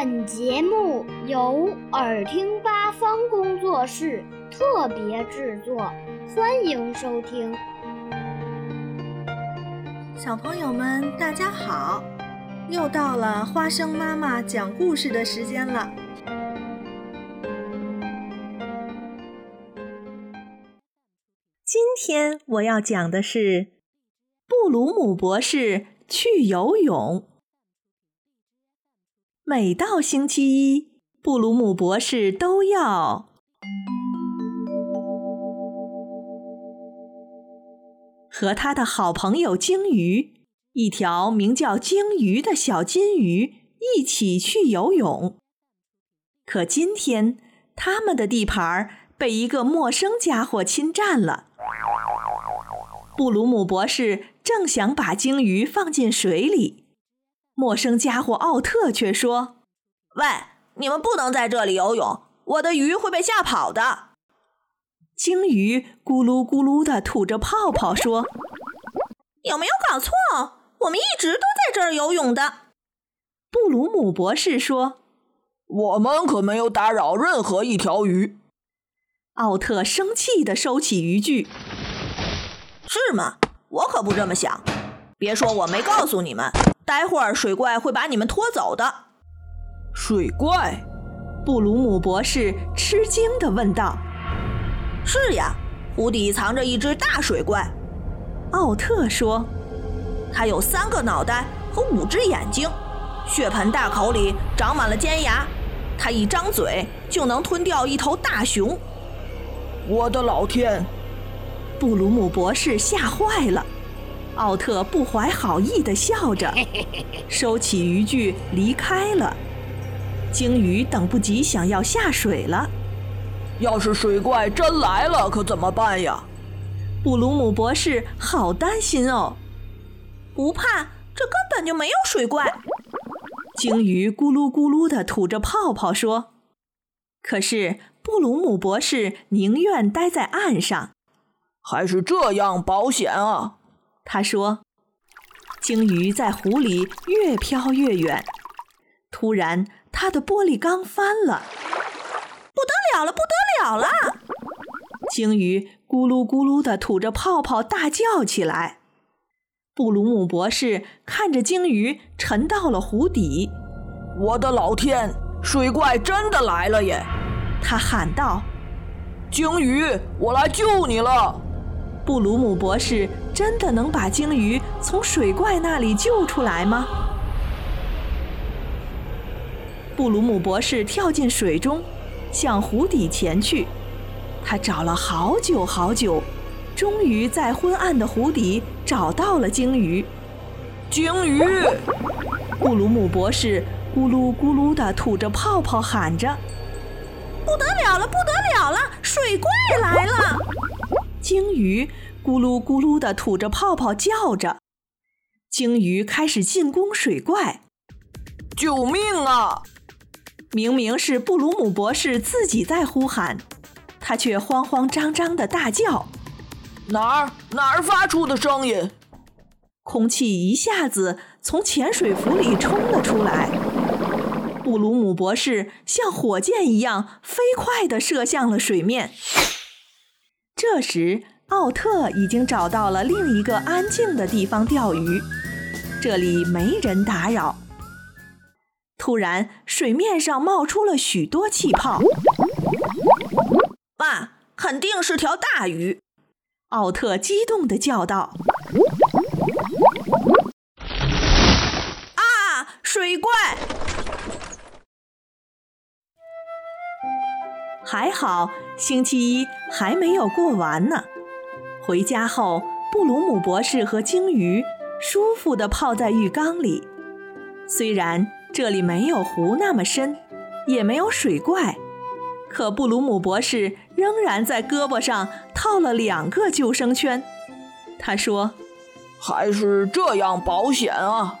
本节目由耳听八方工作室特别制作，欢迎收听。小朋友们，大家好！又到了花生妈妈讲故事的时间了。今天我要讲的是布鲁姆博士去游泳。每到星期一，布鲁姆博士都要和他的好朋友鲸鱼，一条名叫鲸鱼的小金鱼，一起去游泳。可今天，他们的地盘被一个陌生家伙侵占了。布鲁姆博士正想把鲸鱼放进水里。陌生家伙奥特却说：“喂，你们不能在这里游泳，我的鱼会被吓跑的。”鲸鱼咕噜咕噜地吐着泡泡说：“有没有搞错？我们一直都在这儿游泳的。”布鲁姆博士说：“我们可没有打扰任何一条鱼。”奥特生气地收起渔具：“是吗？我可不这么想。别说我没告诉你们。”待会儿水怪会把你们拖走的。水怪，布鲁姆博士吃惊地问道：“是呀，湖底藏着一只大水怪。”奥特说：“它有三个脑袋和五只眼睛，血盆大口里长满了尖牙，它一张嘴就能吞掉一头大熊。”我的老天！布鲁姆博士吓坏了。奥特不怀好意地笑着，收起渔具离开了。鲸鱼等不及想要下水了。要是水怪真来了，可怎么办呀？布鲁姆博士好担心哦。不怕，这根本就没有水怪。鲸鱼咕噜咕噜地吐着泡泡说：“可是布鲁姆博士宁愿待在岸上，还是这样保险啊。”他说：“鲸鱼在湖里越飘越远，突然，它的玻璃缸翻了，不得了了，不得了了！”鲸鱼咕噜咕噜地吐着泡泡，大叫起来。布鲁姆博士看着鲸鱼沉到了湖底，“我的老天，水怪真的来了耶！”他喊道，“鲸鱼，我来救你了！”布鲁姆博士真的能把鲸鱼从水怪那里救出来吗？布鲁姆博士跳进水中，向湖底前去。他找了好久好久，终于在昏暗的湖底找到了鲸鱼。鲸鱼！布鲁姆博士咕噜咕噜地吐着泡泡，喊着：“不得了了，不得了了，水怪来了！”鲸鱼咕噜咕噜地吐着泡泡，叫着。鲸鱼开始进攻水怪。救命啊！明明是布鲁姆博士自己在呼喊，他却慌慌张张地大叫：“哪儿哪儿发出的声音？”空气一下子从潜水服里冲了出来。布鲁姆博士像火箭一样飞快地射向了水面。这时，奥特已经找到了另一个安静的地方钓鱼，这里没人打扰。突然，水面上冒出了许多气泡。哇，肯定是条大鱼！奥特激动地叫道：“还好，星期一还没有过完呢。回家后，布鲁姆博士和鲸鱼舒服地泡在浴缸里。虽然这里没有湖那么深，也没有水怪，可布鲁姆博士仍然在胳膊上套了两个救生圈。他说：“还是这样保险啊。”